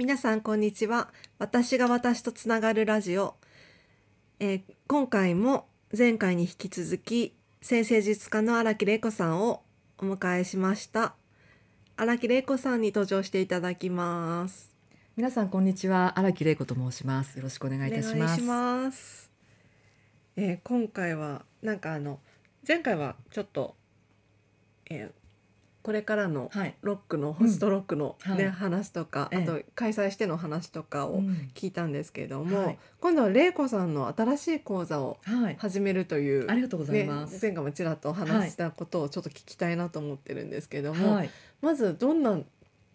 皆さんこんにちは。私が私とつながるラジオ、えー今回も前回に引き続き先生術家の荒木玲子さんをお迎えしました。荒木玲子さんに登場していただきます。皆さんこんにちは。荒木玲子と申します。よろしくお願いいたします。お願いします。えー今回はなんかあの前回はちょっと、えーこれからのはい。ロックのホストロックの、ねはい。話とか、ええ。あと開催しての話とかをうん。聞いたんですけれども、はい。今度は玲子さんの新しい講座をはい。始めるという、ありがとうございます。ね、前回もちらっとお話ししたことをちょっと聞きたいなと思ってるんですけれども、はい。まずどんな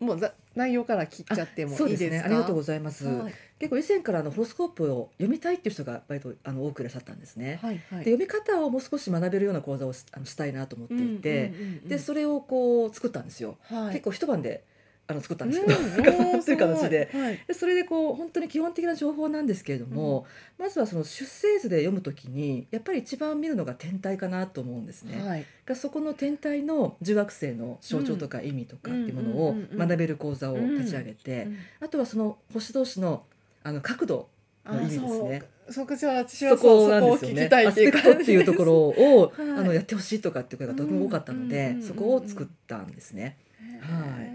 もうざ内容から聞いちゃってもいいですね。ありがとうございます、はい。結構以前からあのホロスコープを読みたいっていう人が割とあの多くいらっしゃったんですね、はいはい。で読み方をもう少し学べるような講座をしあのしたいなと思っていて、でそれをこう作ったんですよ、はい。結構一晩であの作ったんですうん。けど、なんかおーそういう形で。はい。でそれでこう本当に基本的な情報なんですけれども、まずはその出生図で読むときにやっぱり一番見るのが天体かなと思うんですね。はい。がそこの天体の重惑星の象徴とか意味とかっていうものをうんうんうんうん。学べる講座を立ち上げて、うん。あとはその星同士のあの角度の意味ですね。あそこじゃあ私はそこなんですよね。きたいっていうアスペクトっていうところを、はい。あのやってほしいとかっていう声がとても多かったので、うんうんうんうんそこを作ったんですね。はい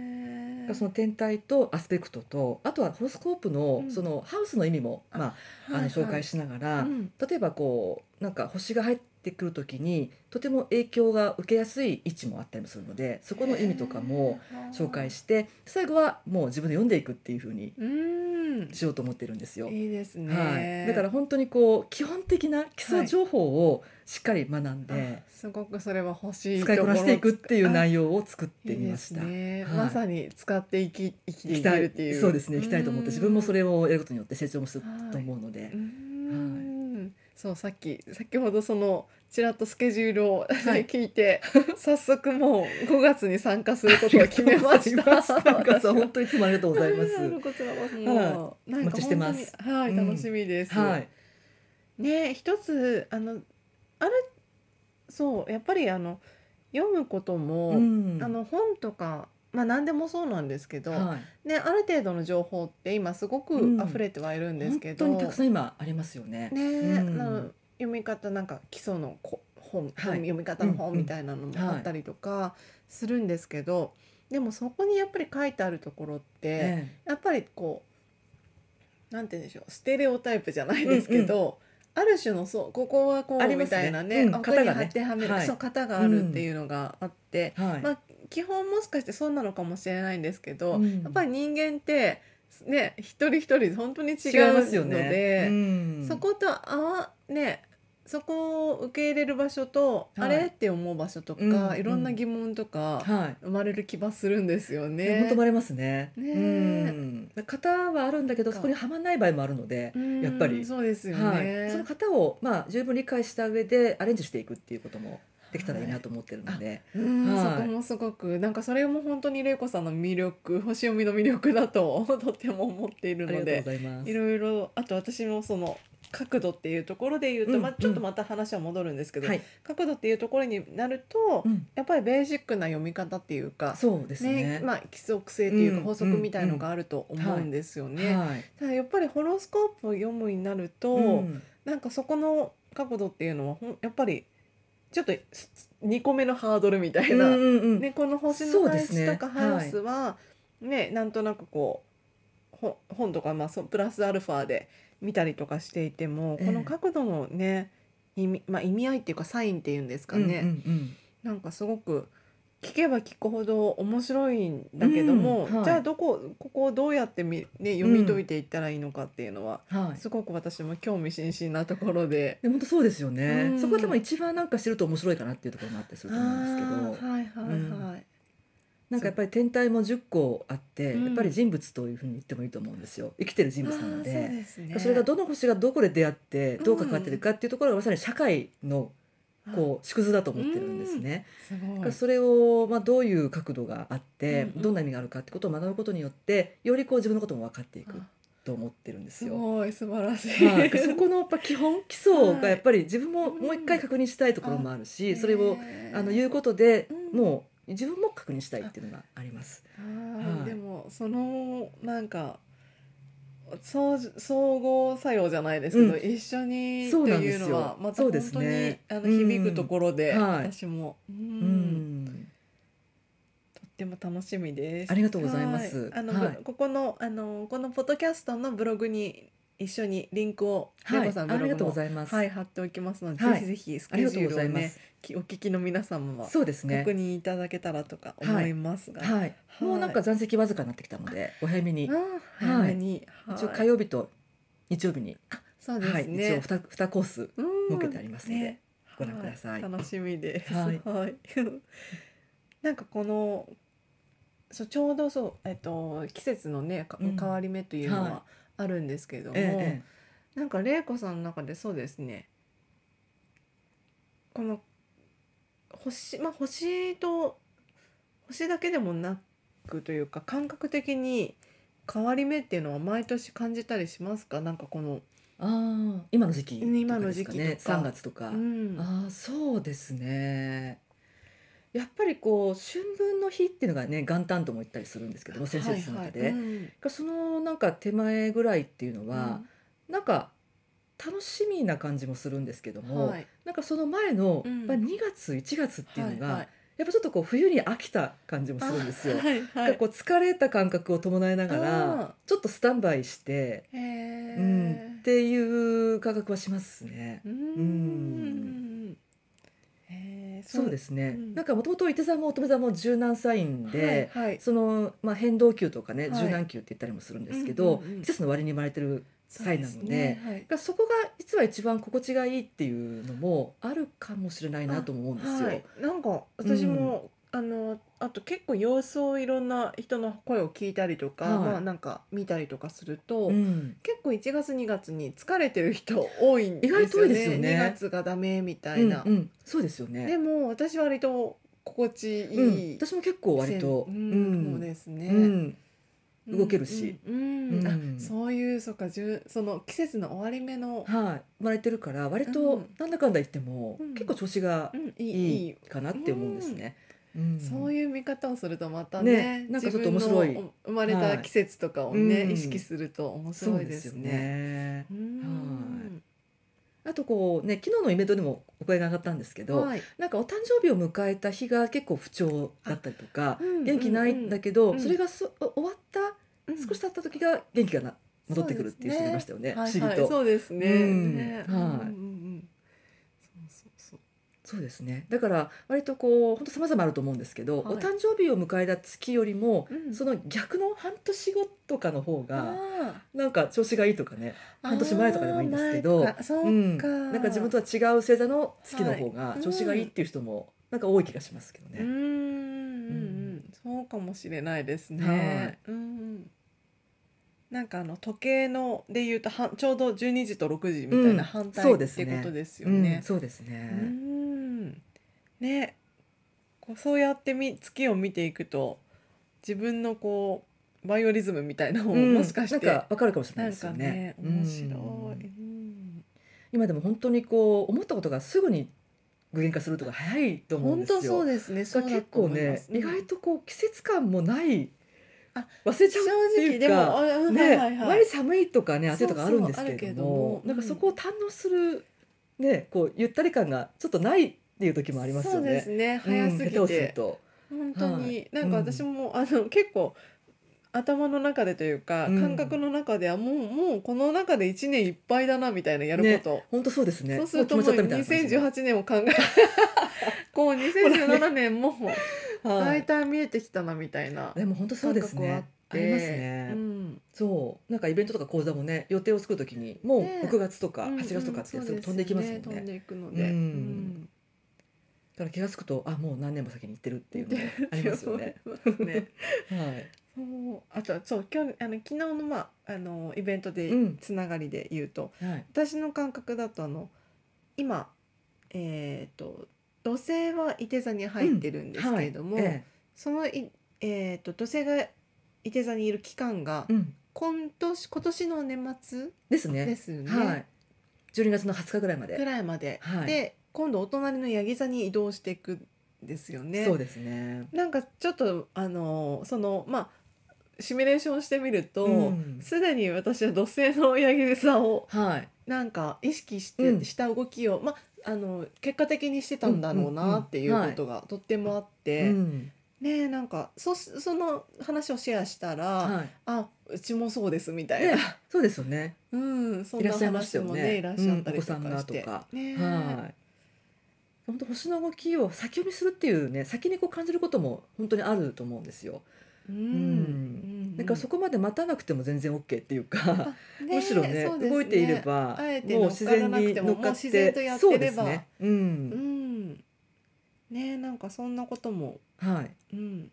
その天体とアスペクトとあとはホロスコープのうん。そのハウスの意味も、まあ、あの紹介しながら、うん。例えばこうなんか星が入ってくる時にとても影響が受けやすい位置もあったりもするのでそこの意味とかも紹介して最後はもう自分で読んでいくっていう風にうん。しようと思ってるんですよ。いいですね、はい、だから本当にこう基本的な基礎情報をしっかり学んで、あすごくそれは欲しい使いこなしていくっていう容内容を作ってみました。ね、はい。まさに使っていき生きてい行きたいけるっていう。そうですね行きたいと思って自分もそれれをやることによって成長もすると思うので、うんそうさっき先ほどそのちらっとスケジュールを、はい 聞いて 早速もう5月に参加することを決めました。なんかさ本当にいつもありがとうございます。こちらもう、なんか本当にはい、うん楽しみです。はい。ね一つあのあれそうやっぱりあの読むことも、うんあの本とかまあ何でもそうなんですけど、はい。ねある程度の情報って今すごくうん。溢れてはいるんですけど、本当にたくさん今ありますよね。ね、うん。あの読み方なんか基礎のこ本、はい。本読み方の本うんうん。みたいなのもあったりとかするんですけど、でもそこにやっぱり書いてあるところって、えやっぱりこうなんて言うんでしょうステレオタイプじゃないですけど、ある種のそうここはこうみたいなねうん。型がね。はめる、はい。そう型があるっていうのがあって、えはい。まあ基本もしかしてそうなのかもしれないんですけど、うんやっぱり人間ってね一人一人本当に違うますよのね。で。うんそことあわねそこを受け入れる場所と、はいあれって思う場所とか、うんいろんな疑問とかはい。生まれる気はするんですよね、ね。本当生まれますね。ねうん。型はあるんだけど、そこにはまらない場合もあるので。うんやっぱりそうですよね。はい、その型をまあ十分理解した上でアレンジしていくっていうこともできたらいいなと思ってるので、うんはい。そこもすごくなんかそれも本当に玲子さんの魅力 星読みの魅力だととても思っているので。いろいろあと私もその角度っていうところで言うと、うんまあ、ちょっとまた話は戻るんですけど、はい、角度っていうところになると、うん、やっぱりベーシックな読み方っていうかそうですね。まあ、規則性っていうかうん法則みたいのがあると思うんですよね。はい。ただやっぱりホロスコープを読むになると、うん。なんかそこの角度っていうのはやっぱりちょっと2個目のハードルみたいな、うんうんうん。ね、この星の配そうですね置とかハウスはねなんとなくこうほ本とか、まあ、そうプラスアルファで見たりとかしていても、ええ。この角度のね意味,、まあ、意味合いっていうかサインっていうんですかね、うんうん。なんかすごく聞けば聞くほど面白いんだけども、うんはい。じゃあどこここをどうやってみ、ね、読み解いていったらいいのかっていうのは、うん、はい。すごく私も興味津々なところで。で本当そうですよね、うん。そこがでも一番なんか知ると面白いかなっていうところもあったりすると思うんですけど、はいはいはい。なんかやっぱり天体も10個あって、う。ん。やっぱり人物というふうに言ってもいいと思うんですよ。生きてる人物なので。ですね。それがどの星がどこで出会ってどう関わってるかっていうところがまさに社会のこう縮図だと思ってるんですね。す。それを、まあ、どういう角度があって、どんな意味があるかってことを学ぶことによってよりこう自分のことも分かっていくあと思ってるんですすよ。ごい素晴らしい。はい、そこのやっぱ基本基礎はい。がやっぱり自分もうん。もう一回確認したいところもあるし、それをねあの言うことでうん。もう自分も確認したいっていうのがあります。はい。でもそのなんか相相互作用じゃないですけど、うん。一緒にっていうのはまた本当に、ねあのうん響くところで、はい私も、うん。うん。とっても楽しみです。ありがとうございます。はい。あの、はい。ここのあのこのポッドキャストのブログに一緒にリンクをレはい。コさんブログありがとうごもざいます、はい貼っておきますので、はい。ぜひぜひスありがとうケジュールをございます、ねきお聞きの皆様はそうですね。確認いただけたらとか思いますが、はい、もうなんか残席わずかになってきたのでお早めに。あー早めに、一応はい。火曜日と日曜日に、そうですはい、一ね応。二二コースうん。設けてありますのでね。ご覧ください。は楽しみです。ははい。い。なんかこのそうちょうどそうえっと季節のね変わり目というのははあるんですけれども、ええなんか玲子さんの中でそうですね。この星まあ星と星だけでもなくというか感覚的に変わり目っていうのは毎年感じたりしますか？なんかこのああ今の時期ね。今の時期とか。3月とか、うん。ああそうですねやっぱりこう春分の日っていうのがね元旦とも言ったりするんですけども先生術の中で、はいはいうんそのなんか手前ぐらいっていうのは、なんか楽しみな感じもするんですけども、はい。なんかその前の、うん。まあ、2月1月っていうのが、はいはい。やっぱちょっとこう冬に飽きた感じもするんですよ。あはいはい。こう疲れた感覚を伴いながあらちょっとスタンバイして。うん、っていう感覚はしますね。うん。そうですね、うん。なんかもともと伊手座も乙女座も柔軟サインで、はいはい。その、まあ、変動球とかね、はい。柔軟球って言ったりもするんですけど、うんうんうん。季節の割に生まれてるサインなのでね。はい。がそこが実は一番心地がいいっていうのもあるかもしれないなとも思うんですよ。はい、なんか私も、あのあと結構様子をいろんな人の声を聞いたりとか、はい。まあなんか見たりとかすると、うん。結構1月2月に疲れてる人 多いんですよね。意外と多いですよね2月がダメみたいな。うんうん。そうですよね。でも私は割と心地いうん。い、私も結構割と、ううんそうですね。うん。動けるし。うんうんうん。あそういうそうかじゅその季節の終わり目の、はい、生まれてるから割うとん。なんだかんだ言っても、うん。結構調子がうん、いいいい。いいかなって思うんですね。うん。そういう見方をするとまたねねなんかちょっと面白い。生まれた季節とかをね、はい意識すると面白いですね。ね。うん。あとこうね昨日のイベントでもお声が上がったんですけど、はい。なんかお誕生日を迎えた日が結構不調だったりとか、うん元気ないんだけど、うんそれがそ終わったうん。少し経った時が元気がな戻ってくるっていう人がいましたよね。不思議と、はいはい、そうですね。うん。ね。はい。うんうんうん。そうそうそうですね。だから割とこう本当様々あると思うんですけど、はい。お誕生日を迎えた月よりも、うん。その逆の半年後とかの方があなんか調子がいいとかね。ー半年前とかでもいいんですけど前かそうん、なんか自分とは違う星座の月の方はいが調子がいいっていう人もなんか多い気がしますけどね。うーんうんうん。そうかもしれないですね。うんうん。なんかあの時計ので言うとはちょうど12時と6時みたいうん。な反対そうですね。ってことですようん。ね。そうですうね。んね。こうそうやってみ月を見ていくと自分のこうバイオリズムみたいなのをうん。もしかして、わかるかもしれないですよかねね。面白い。今でも本当にこう思ったことがすぐに具現化するとか早いと思うん本ですよ。当そうですね。結構ねす、意外とこう季節感もないあ忘れちゃうっていうかね、はいはいはい。割に寒いとかね暑いとかあるんですけれどもなんかそこを堪能するねこうゆったり感がちょっとないっていう時もありますよそうでね。すね。うん早すぎ下手をするて、と。本当に、はいなんか私も、あの結構頭の中でというか、うん感覚の中ではもうもうこの中で一年いっぱいだなみたいなやること。本当そうですね。そうするともうもう決まっちゃったみたいな感じ2018年を考え こう2017年もはい。大体見えてきたなみたいなでも本当そうですね。ありますね。うんそうなんかイベントとか講座もね予定を作るときにもうね6月とかうんうん8月とかってそうすぐ飛んでいきますもんね。飛んでいくので、うんから気が付くとあもう何年も先に行ってるっていうのも ありますよね。はい。そうあとそう今日あの昨日のまああのイベントでうんつながりで言うと、はい。私の感覚だとあの今えっ、と土星は伊手座に入ってるんですけれども、はいえそのいえっ、と土星が伊手座にいる期間がえうん。今年今年の年末ですね。ですよね。はい。12月の20日ぐらいまぐで。らいまで、はいで今度お隣のヤギ座に移動していくんですよね。そうですね。なんかちょっとあのそのまあシミュレーションしてみるとうん。すで、に私は土星の柳座をはい。なんか意識して、うん。した動きをまあの結果的にしてたんだろうなっていうことがとってもあって、うん。ねえなんかそその話をシェアしたら、はい。あうちもそうですみたいな、ねそうですよね。うんそんいらなっしゃいましたよ話もねねいらっしゃったりとかうんお子さんがして、とか。ねえ。はい本当星の動きを先読みするっていうね先にこう感じることも本当にあると思うんですよ。うん。うん。だからそこまで待たなくても全然 OK っていうか、あね むしろねそうです動いていればもう自然に乗っかってそうですね。ううん。んねえなんかそんなことも。はい。うん。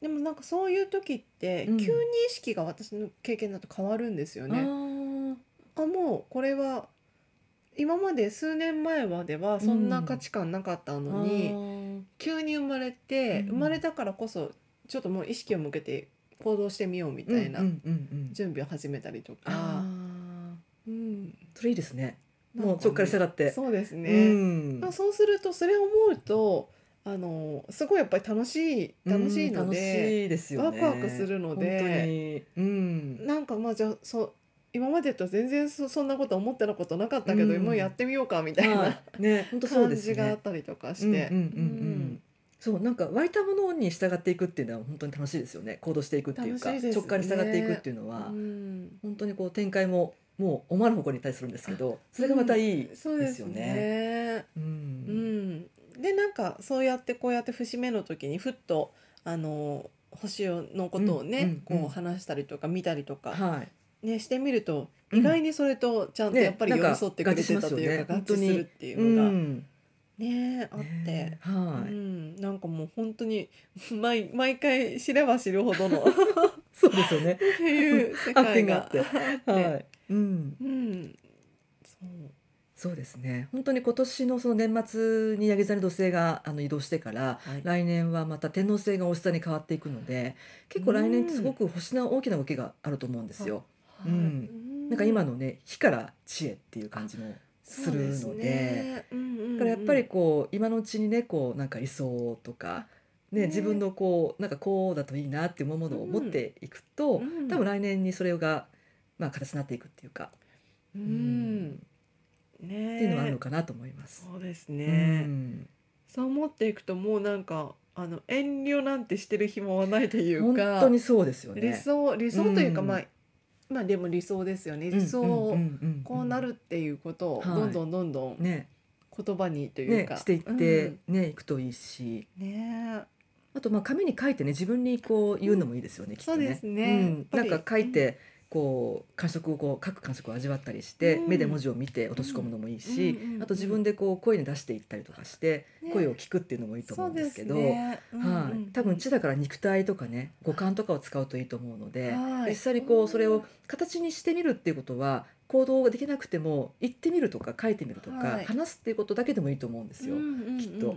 でもなんかそういう時って急うん。に意識が私の経験だと変わるんですよあね。ー。あもうこれは今まで数年前まではそんな価値観なかったのに、急に生まれて、うん。生まれたからこそちょっともう意識を向けて行動してみようみたいなうんうんうんうん。準備を始めたりとあか、ー。うん。それいいですね。もうそこから従って。そうですうね。ん。まあ、そうするとそれを思うとあのすごいやっぱり楽しい楽しいのうん楽で、しいですよね。ワクワクするので本当に。うん。なんかまあじゃあそう今までと全然そそんなこと思ってたことなかったけど、うん。もうやってみようかみたいな、はい。ね本当そう感ですじがあっねたりとかして、うんうんうんうん。そうなんか湧いたものに従っていくっていうのは本当に楽しいですよね。行動していくっていうかね。直感に従っていくっていうのうは、ん。本当にこう展開ももう思わぬ方向に対するんですけどそれがまたいいそうですよね。ね。ううん。ん、でなんかそうやってこうやって節目の時にふっとあの星のことをね、うんうんうん。こう話したりとか見たりとか、はいね、してみるとうん。意外にそれとちゃんとねやっぱり寄り添ってくれてたというか、ね。合致するっていううのがんねあって。ねはい、うん、なんかもう本当に毎毎回知れば知るほどのっ そうですよね。ていう世界が発展があはい、うん、うん、そう。そうですね。本当に今年のその年末にヤギ座に土星があの移動してから、はい。来年はまた天王星がお下に変わっていくので、結構来年ってすごく星の大きな動きがあると思うんですよ。はいうん。なんか今のね火から地へっていう感じもするので。ね。うんうんうん。だからやっぱりこう今のうちにねこうなんか理想とか、ねね。自分のこうなんかこうだといいなっていうものを持っていくと、うん。多分来年にそれがまあ形になっていくっていうか、ううん。んねっていうのはあるのかなと思います。そうですうね、ん。そう思っていくともうなんかあの遠慮なんてしてる暇はないという本か当にそうですよね。理想理想というか、うん。まあまあでも理想ですよね。うん理想をこうなるっていうことをはい。どんどんどんどんね。言葉にというか、ねしていって、ねいくといいし。うんね。あとまあ紙に書いてね自分にこう言うのもいいですよね、きっとね。そうですね。うん。なんか書いてこう感触をこう書く感触を味わったりして、うん。目で文字を見て落とし込むのもいいし、うんうんうんうんあと自分でこう声に出していったりとかして、ね声を聞くっていうのもいいと思うんですけど。ね。はい、多分地だから肉体とかね五感とかを使うといいと思うので、はい。実際にこうそれを形にしてみるっていうことは行動ができなくても言ってみるとか書いてみるとか、はい。話すっていうことだけでもいいと思うんですよ。うんうんうんうん。きっと。う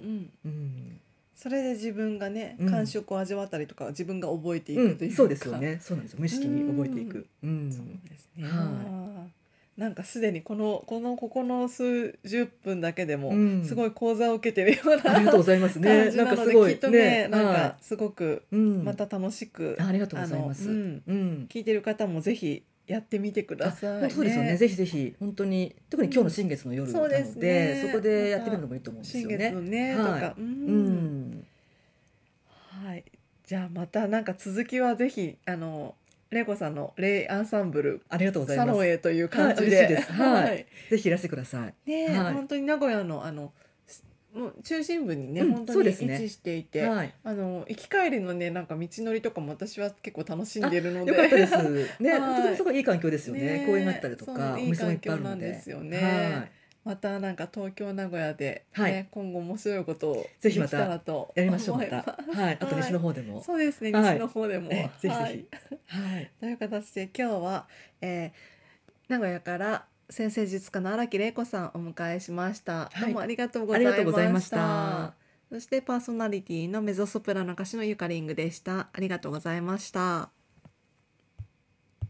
んそれで自分がねうん。感触を味わったりとか自分が覚えていうんくというか、そうですよね。そうなんですよ。無意識に覚えていく。うん。そうですね、はなんかすでにこのこのここの数十分だけでもうん。すごい講座を受けてるような、ありがとうございますね。感じなんかすごい。きっとねなんはかすごくいうん。また楽しく、あありがとうございます。うん。聞いてる方もぜひやってみてください、本当そうですよね。ぜひぜひ本当に特に今日の新月の夜なので、そうですねそこでやってみるのもいいと思うんです新よね。月のね、はいとか、ううんん。はい。じゃあまたなんか続きはぜひあのレイコさんのレイアンサンブルありがとうございます。サロンへという感じで、はいはいぜひいらしてください。ねえ、はい本当に名古屋のあのすもう中心部にね、うん本当に位置していて、はい。あの行き帰りのねなんか道のりとかも私は結構楽しんでいるので、よかったです。ね、はい本当にすごいいい環境ですよね。ね公園があったりとか、おいい環境なんので。ですよねはい。またなんか東京名古屋で、ねはい今後面白いことをぜひまたやりましょうまた。すはい。あと西のはい方でも。そうですねはい西の方でも、えぜひぜひはいはい。という形で今日は、えー名古屋から先生術家の荒木玲子さんをお迎えしました、はい。どうもありがとうごあざいました。りがとうございました。そしてパーソナリティのメゾソプラノ歌手のゆかりんぐでした。ありがとうございました